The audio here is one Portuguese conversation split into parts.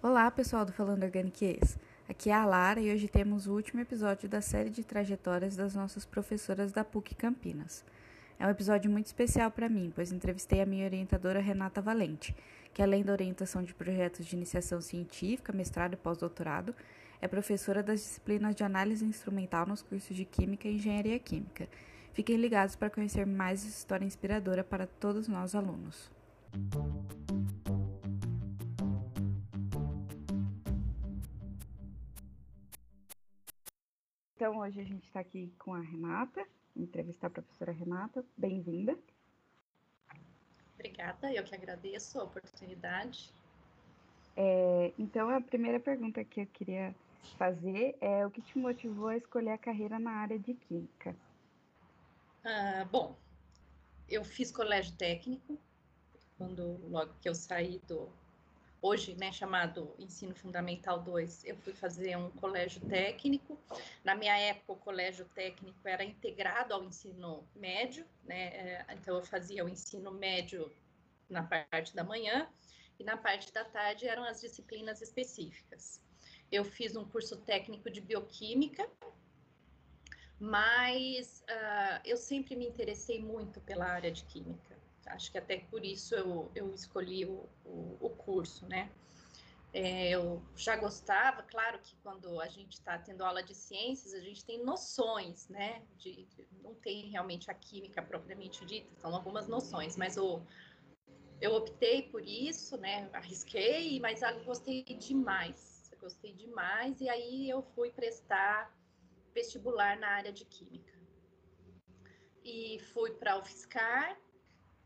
Olá, pessoal do Falando Organiquês. Aqui é a Lara e hoje temos o último episódio da série de trajetórias das nossas professoras da PUC Campinas. É um episódio muito especial para mim, pois entrevistei a minha orientadora Renata Valente, que além da orientação de projetos de iniciação científica, mestrado e pós-doutorado, é professora das disciplinas de análise instrumental nos cursos de Química e Engenharia Química. Fiquem ligados para conhecer mais essa história inspiradora para todos nós alunos. Então, hoje a gente está aqui com a Renata, entrevistar a professora Renata. Bem-vinda. Obrigada, eu que agradeço a oportunidade. É, então, a primeira pergunta que eu queria fazer é o que te motivou a escolher a carreira na área de Química? Ah, bom, eu fiz colégio técnico, quando logo que eu saí do, hoje, né, chamado Ensino Fundamental 2, eu fui fazer um colégio técnico. Na minha época, o colégio técnico era integrado ao ensino médio, né, é, então eu fazia o ensino médio na parte da manhã e na parte da tarde eram as disciplinas específicas. Eu fiz um curso técnico de bioquímica, mas uh, eu sempre me interessei muito pela área de química acho que até por isso eu, eu escolhi o, o, o curso, né? É, eu já gostava, claro que quando a gente está tendo aula de ciências, a gente tem noções, né? De, de, não tem realmente a química propriamente dita, são algumas noções, mas o, eu optei por isso, né? Arrisquei, mas eu gostei demais, eu gostei demais, e aí eu fui prestar vestibular na área de química. E fui para o UFSCar,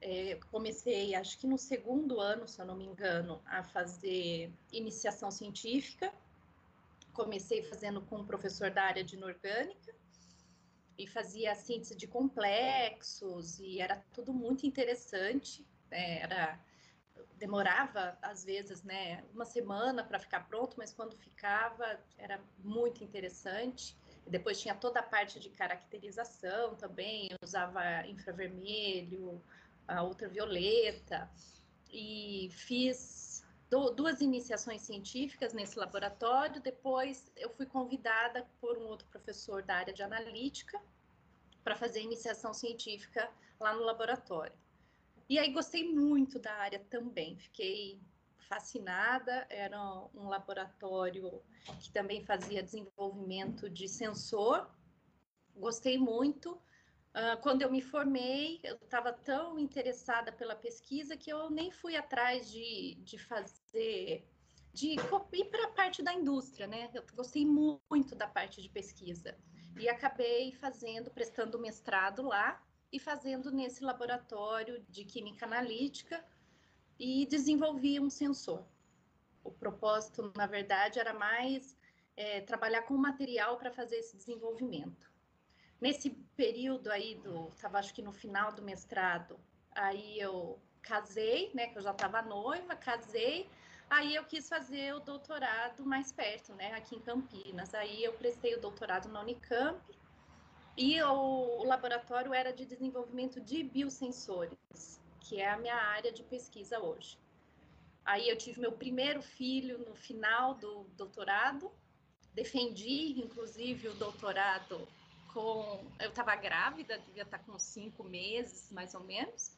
é, comecei, acho que no segundo ano, se eu não me engano, a fazer iniciação científica. Comecei fazendo com um professor da área de inorgânica e fazia síntese de complexos e era tudo muito interessante. Né? Era demorava às vezes, né, uma semana para ficar pronto, mas quando ficava era muito interessante. Depois tinha toda a parte de caracterização também, usava infravermelho, a ultravioleta, e fiz duas iniciações científicas nesse laboratório. Depois, eu fui convidada por um outro professor da área de analítica para fazer iniciação científica lá no laboratório. E aí gostei muito da área também, fiquei fascinada. Era um laboratório que também fazia desenvolvimento de sensor. Gostei muito. Uh, quando eu me formei, eu estava tão interessada pela pesquisa que eu nem fui atrás de, de fazer, de ir para a parte da indústria, né? Eu gostei muito da parte de pesquisa e acabei fazendo, prestando mestrado lá e fazendo nesse laboratório de química analítica e desenvolvi um sensor. O propósito, na verdade, era mais é, trabalhar com material para fazer esse desenvolvimento. Nesse período aí do, tava acho que no final do mestrado, aí eu casei, né, que eu já estava noiva, casei, aí eu quis fazer o doutorado mais perto, né, aqui em Campinas. Aí eu prestei o doutorado na Unicamp e o, o laboratório era de desenvolvimento de biosensores, que é a minha área de pesquisa hoje. Aí eu tive meu primeiro filho no final do doutorado, defendi inclusive o doutorado com. Eu estava grávida, devia estar tá com cinco meses, mais ou menos.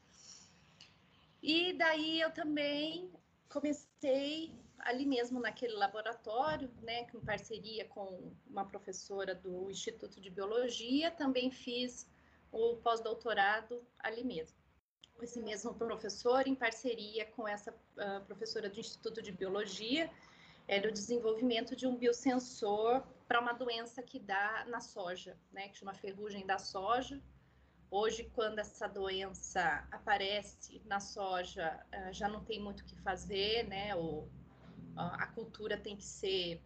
E daí eu também comecei ali mesmo naquele laboratório, né, em parceria com uma professora do Instituto de Biologia, também fiz o pós-doutorado ali mesmo. Com esse mesmo professor, em parceria com essa uh, professora do Instituto de Biologia, era o desenvolvimento de um biosensor para uma doença que dá na soja, né, que chama ferrugem da soja. Hoje, quando essa doença aparece na soja, eh, já não tem muito o que fazer, né? O, a cultura tem que ser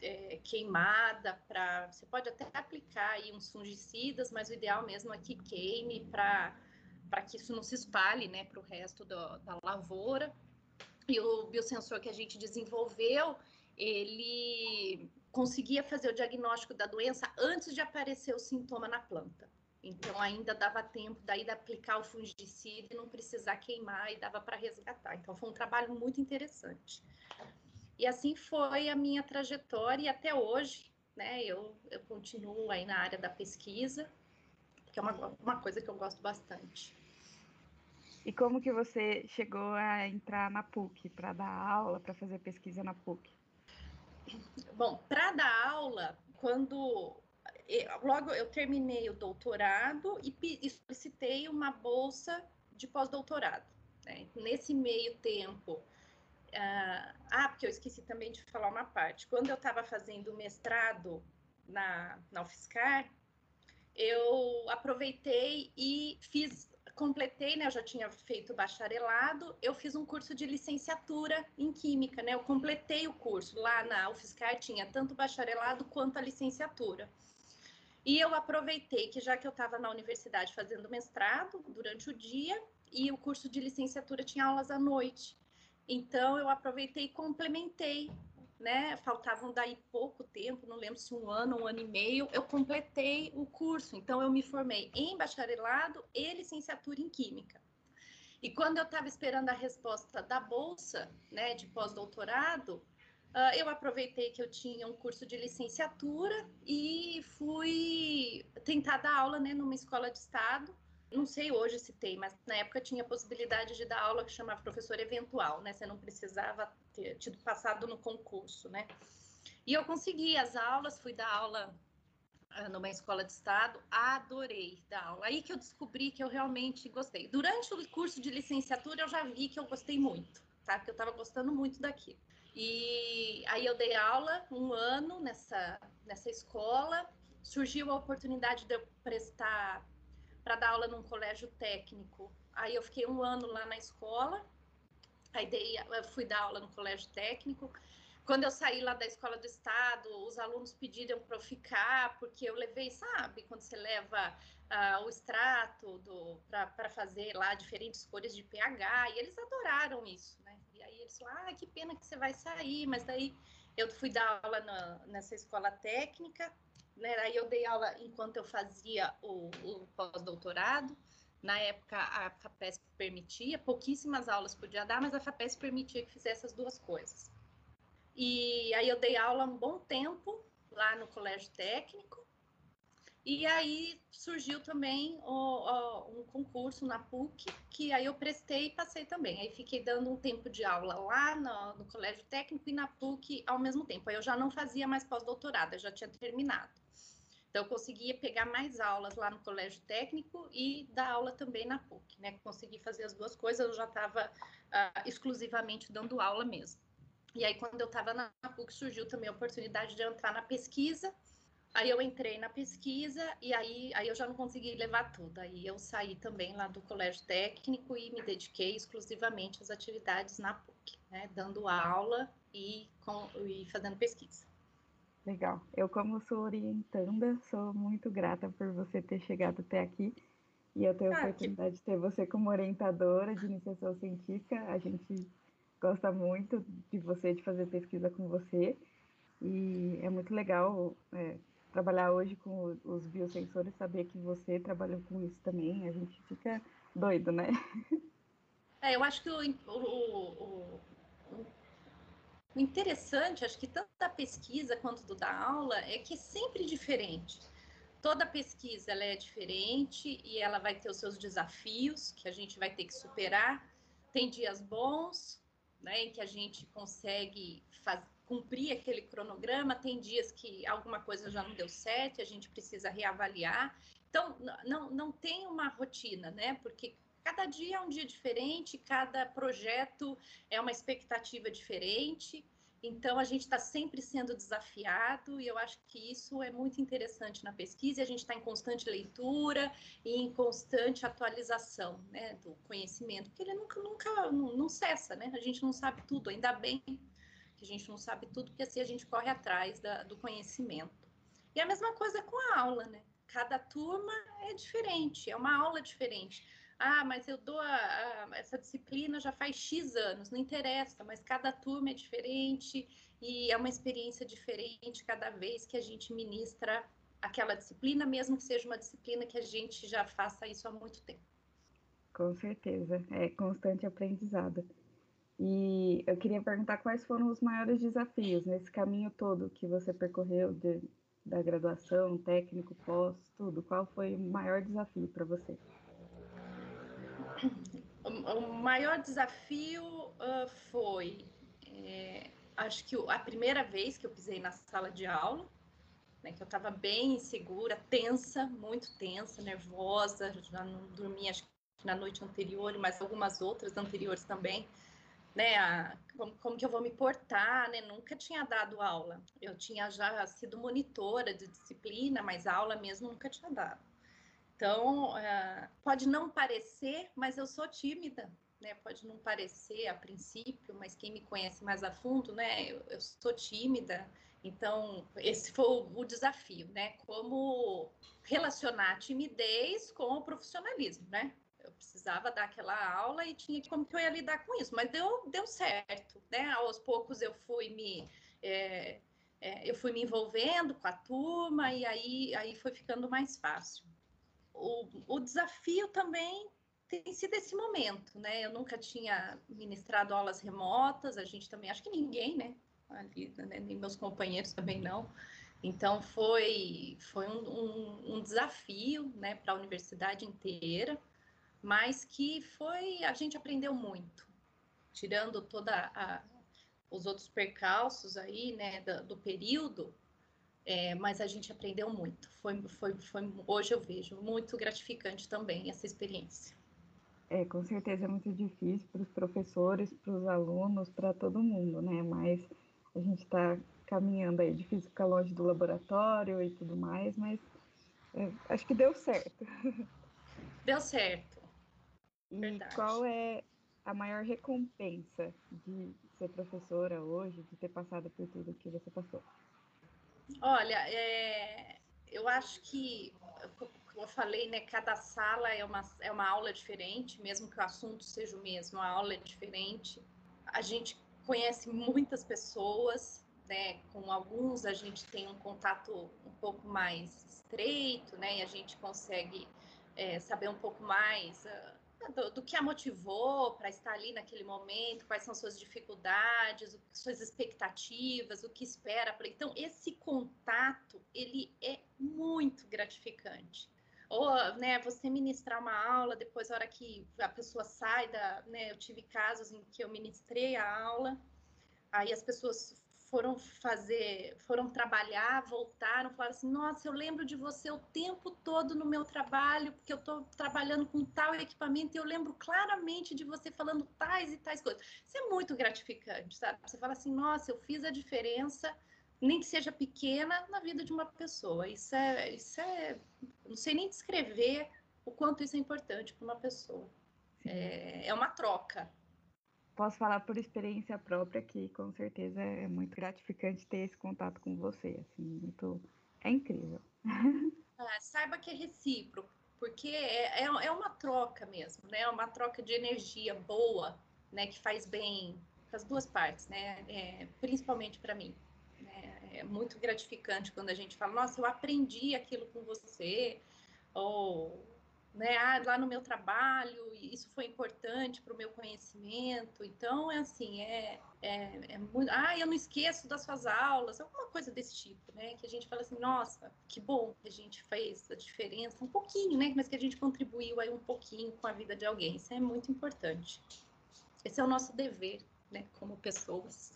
é, queimada para. Você pode até aplicar aí uns fungicidas, mas o ideal mesmo é que queime para que isso não se espalhe né, para o resto do, da lavoura. E o biosensor que a gente desenvolveu, ele conseguia fazer o diagnóstico da doença antes de aparecer o sintoma na planta. Então, ainda dava tempo daí de aplicar o fungicida e não precisar queimar e dava para resgatar. Então, foi um trabalho muito interessante. E assim foi a minha trajetória e até hoje, né, eu, eu continuo aí na área da pesquisa, que é uma, uma coisa que eu gosto bastante. E como que você chegou a entrar na PUC para dar aula, para fazer pesquisa na PUC? Bom, para dar aula, quando logo eu terminei o doutorado e, solicitei uma bolsa de pós-doutorado. Né? Nesse meio tempo, uh, ah, porque eu esqueci também de falar uma parte. Quando eu estava fazendo mestrado na, na UFSCar, eu aproveitei e fiz, completei, né? Eu já tinha feito bacharelado, eu fiz um curso de licenciatura em Química, né? Eu completei o curso. Lá na UFSCar tinha tanto bacharelado quanto a licenciatura. E eu aproveitei que já que eu estava na universidade fazendo mestrado durante o dia e o curso de licenciatura tinha aulas à noite. Então eu aproveitei e complementei, né? Faltavam daí pouco tempo, não lembro se um ano, um ano e meio, eu completei o curso. Então eu me formei em bacharelado e licenciatura em química. E quando eu estava esperando a resposta da bolsa, né, de pós-doutorado, Uh, eu aproveitei que eu tinha um curso de licenciatura e fui tentar dar aula né, numa escola de estado. Não sei hoje se tem, mas na época tinha a possibilidade de dar aula que chamava professor eventual, né? Você não precisava ter tido passado no concurso, né? E eu consegui as aulas, fui dar aula uh, numa escola de estado, adorei dar aula. Aí que eu descobri que eu realmente gostei. Durante o curso de licenciatura eu já vi que eu gostei muito, tá? Que eu estava gostando muito daquilo. E aí eu dei aula um ano nessa, nessa escola. Surgiu a oportunidade de eu prestar para dar aula num colégio técnico. Aí eu fiquei um ano lá na escola. Aí dei, fui dar aula no colégio técnico. Quando eu saí lá da escola do estado, os alunos pediram para eu ficar, porque eu levei, sabe, quando você leva uh, o extrato para fazer lá diferentes cores de pH, e eles adoraram isso, né? E aí eles falaram, ah, que pena que você vai sair, mas daí eu fui dar aula na, nessa escola técnica, né? Aí eu dei aula enquanto eu fazia o, o pós-doutorado. Na época, a FAPESP permitia, pouquíssimas aulas podia dar, mas a FAPESP permitia que fizesse as duas coisas. E aí eu dei aula um bom tempo lá no colégio técnico, e aí surgiu também o, o, um concurso na PUC, que aí eu prestei e passei também. Aí fiquei dando um tempo de aula lá no, no colégio técnico e na PUC ao mesmo tempo. Aí eu já não fazia mais pós-doutorado, eu já tinha terminado. Então eu conseguia pegar mais aulas lá no colégio técnico e dar aula também na PUC, né? Consegui fazer as duas coisas, eu já estava uh, exclusivamente dando aula mesmo. E aí quando eu estava na PUC surgiu também a oportunidade de entrar na pesquisa Aí eu entrei na pesquisa e aí, aí eu já não consegui levar tudo. Aí eu saí também lá do colégio técnico e me dediquei exclusivamente às atividades na PUC, né, dando aula e, com, e fazendo pesquisa. Legal. Eu, como sou orientanda, sou muito grata por você ter chegado até aqui. E eu tenho a ah, oportunidade que... de ter você como orientadora de iniciação científica. A gente gosta muito de você, de fazer pesquisa com você. E é muito legal é, trabalhar hoje com os biosensores, saber que você trabalhou com isso também, a gente fica doido, né? É, eu acho que o, o, o, o interessante, acho que tanto da pesquisa quanto do da aula, é que é sempre diferente. Toda pesquisa ela é diferente e ela vai ter os seus desafios que a gente vai ter que superar. Tem dias bons, né, em que a gente consegue fazer cumprir aquele cronograma, tem dias que alguma coisa já não deu certo, a gente precisa reavaliar. Então, não, não tem uma rotina, né? Porque cada dia é um dia diferente, cada projeto é uma expectativa diferente. Então, a gente está sempre sendo desafiado e eu acho que isso é muito interessante na pesquisa. A gente está em constante leitura e em constante atualização né, do conhecimento, porque ele nunca, nunca não, não cessa, né? A gente não sabe tudo, ainda bem que a gente não sabe tudo, porque assim a gente corre atrás da, do conhecimento. E a mesma coisa com a aula, né? Cada turma é diferente, é uma aula diferente. Ah, mas eu dou a, a, essa disciplina já faz X anos, não interessa, mas cada turma é diferente e é uma experiência diferente cada vez que a gente ministra aquela disciplina, mesmo que seja uma disciplina que a gente já faça isso há muito tempo. Com certeza, é constante aprendizado. E eu queria perguntar quais foram os maiores desafios nesse caminho todo que você percorreu de, da graduação, técnico, pós, tudo. Qual foi o maior desafio para você? O maior desafio uh, foi, é, acho que a primeira vez que eu pisei na sala de aula, né, que eu estava bem insegura, tensa, muito tensa, nervosa, já não dormia acho que na noite anterior, mas algumas outras anteriores também, né, a, como, como, que eu vou me portar, né, nunca tinha dado aula, eu tinha já sido monitora de disciplina, mas aula mesmo nunca tinha dado. Então, uh, pode não parecer, mas eu sou tímida, né? Pode não parecer a princípio, mas quem me conhece mais a fundo, né? Eu, eu sou tímida, então, esse foi o desafio, né? Como relacionar a timidez com o profissionalismo, né? Eu precisava dar aquela aula e tinha como que eu ia lidar com isso, mas deu, deu certo, né? Aos poucos eu fui me é, é, eu fui me envolvendo com a turma e aí, aí foi ficando mais fácil. O, o desafio também tem sido esse momento, né? Eu nunca tinha ministrado aulas remotas, a gente também, acho que ninguém, né? ali, né? nem meus companheiros também não. Então foi, foi um, um, um desafio né, para a universidade inteira, mas que foi a gente aprendeu muito, tirando toda os outros percalços aí né, do, do período, é, mas a gente aprendeu muito. Foi, foi, foi, hoje eu vejo muito gratificante também essa experiência. É, com certeza é muito difícil para os professores, para os alunos, para todo mundo, né? Mas a gente está caminhando aí, difícil ficar longe do laboratório e tudo mais, mas é, acho que deu certo. Deu certo. E Verdade. qual é a maior recompensa de ser professora hoje, de ter passado por tudo que você passou? Olha, é, eu acho que, como eu falei, né, cada sala é uma, é uma aula diferente, mesmo que o assunto seja o mesmo, a aula é diferente. A gente conhece muitas pessoas, né? Com alguns a gente tem um contato um pouco mais estreito, né? E a gente consegue é, saber um pouco mais uh, do, do, que a motivou para estar ali naquele momento, quais são suas dificuldades, suas expectativas, o que espera. Então, esse contato, ele é muito gratificante. Ou né, você ministrar uma aula, depois a hora que a pessoa sai da, né, eu tive casos em que eu ministrei a aula, aí as pessoas foram fazer, foram trabalhar, voltaram, falaram assim, nossa, eu lembro de você o tempo todo no meu trabalho, porque eu estou trabalhando com tal equipamento e eu lembro claramente de você falando tais e tais coisas. Isso é muito gratificante, sabe? Você fala assim, nossa, eu fiz a diferença nem que seja pequena, na vida de uma pessoa. Isso é, isso é, não sei nem descrever o quanto isso é importante para uma pessoa. É, é uma troca. Posso falar por experiência própria que com certeza é muito gratificante ter esse contato com você, assim, muito, é incrível. Ah, saiba que é recíproco, porque é, é, é uma troca mesmo, né? É uma troca de energia boa, né? Que faz bem para as duas partes, né? É, principalmente para mim. Né? É muito gratificante quando a gente fala, nossa, eu aprendi aquilo com você, ou né, ah, lá no meu trabalho, isso foi importante para o meu conhecimento. Então, é assim, é, é, é, muito. Ah, eu não esqueço das suas aulas, alguma coisa desse tipo, né? Que a gente fala assim, nossa, que bom que a gente fez a diferença, um pouquinho, né? Mas que a gente contribuiu aí um pouquinho com a vida de alguém. Isso é muito importante. Esse é o nosso dever, né, como pessoas.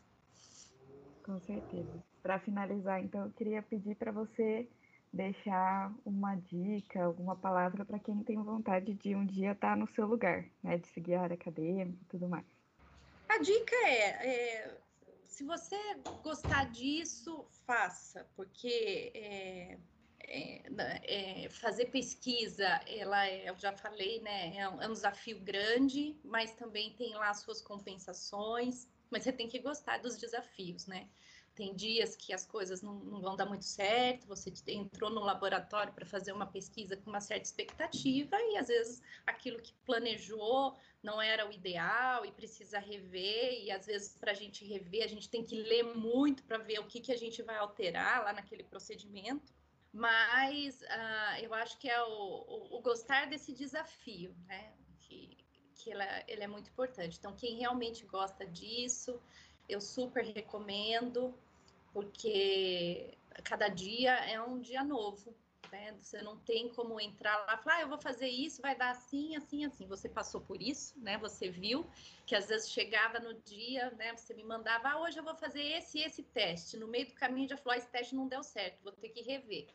Com certeza. Para finalizar, então, eu queria pedir para você deixar uma dica, alguma palavra para quem tem vontade de um dia estar tá no seu lugar, né? De seguir a área acadêmica e tudo mais. A dica é, é se você gostar disso, faça, porque é, é, é, fazer pesquisa, ela é, eu já falei, né, é um, é um, desafio grande, mas também tem lá as suas compensações mas você tem que gostar dos desafios, né? Tem dias que as coisas não, não vão dar muito certo, você entrou no laboratório para fazer uma pesquisa com uma certa expectativa e às vezes aquilo que planejou não era o ideal e precisa rever, e às vezes para a gente rever a gente tem que ler muito para ver o que, que a gente vai alterar lá naquele procedimento. Mas uh, eu acho que é o, o, o gostar desse desafio, né? Que, que ela, ele é muito importante. Então, quem realmente gosta disso, eu super recomendo, porque cada dia é um dia novo. Né? Você não tem como entrar lá e falar, ah, eu vou fazer isso, vai dar assim, assim, assim. Você passou por isso, né? Você viu que às vezes chegava no dia, né? Você me mandava, ah, hoje eu vou fazer esse esse teste. No meio do caminho já falou, ah, esse teste não deu certo, vou ter que rever.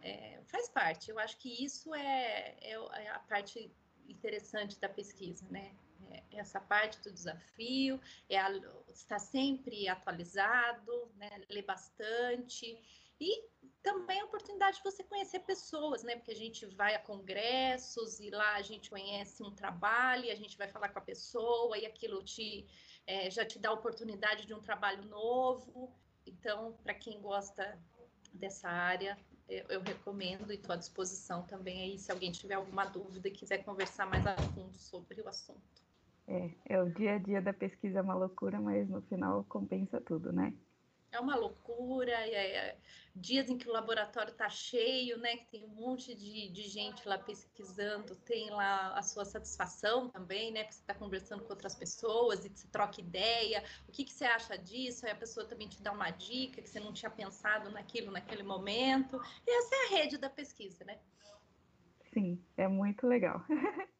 É, faz parte. Eu acho que isso é, é, é a parte interessante da pesquisa, né? É essa parte do desafio, é a, estar sempre atualizado, né? ler bastante e também a oportunidade de você conhecer pessoas, né? Porque a gente vai a congressos e lá a gente conhece um trabalho, e a gente vai falar com a pessoa e aquilo te é, já te dá a oportunidade de um trabalho novo. Então, para quem gosta dessa área, eu, eu recomendo e estou à disposição também aí se alguém tiver alguma dúvida e quiser conversar mais a fundo sobre o assunto. É, é o dia a dia da pesquisa é uma loucura, mas no final compensa tudo, né? é uma loucura, é, dias em que o laboratório está cheio, né? Que tem um monte de, de gente lá pesquisando, tem lá a sua satisfação também, né? Porque você está conversando com outras pessoas e você troca ideia, o que, que você acha disso? Aí a pessoa também te dá uma dica que você não tinha pensado naquilo naquele momento. E essa é a rede da pesquisa, né? Sim, é muito legal.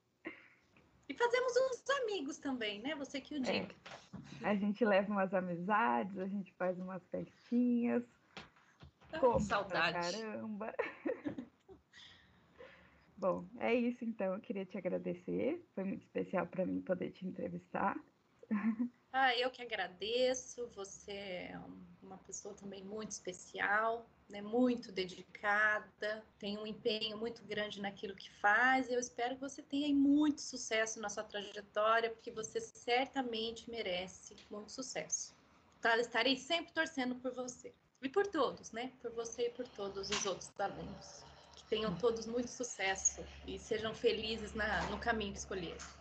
E fazemos uns amigos também, né? Você que o é. diga. É. A gente leva umas amizades, a gente faz umas festinhas. Ai, saudade. Caramba. Bom, é isso então. Eu queria te agradecer. Foi muito especial para mim poder te entrevistar. Ah, eu que agradeço. Você é uma pessoa também muito especial, né? muito dedicada, tem um empenho muito grande naquilo que faz. Eu espero que você tenha muito sucesso na sua trajetória, porque você certamente merece muito sucesso. Tá? Estarei sempre torcendo por você. E por todos, né? Por você e por todos os outros alunos. Que tenham todos muito sucesso e sejam felizes na, no caminho que escolheram.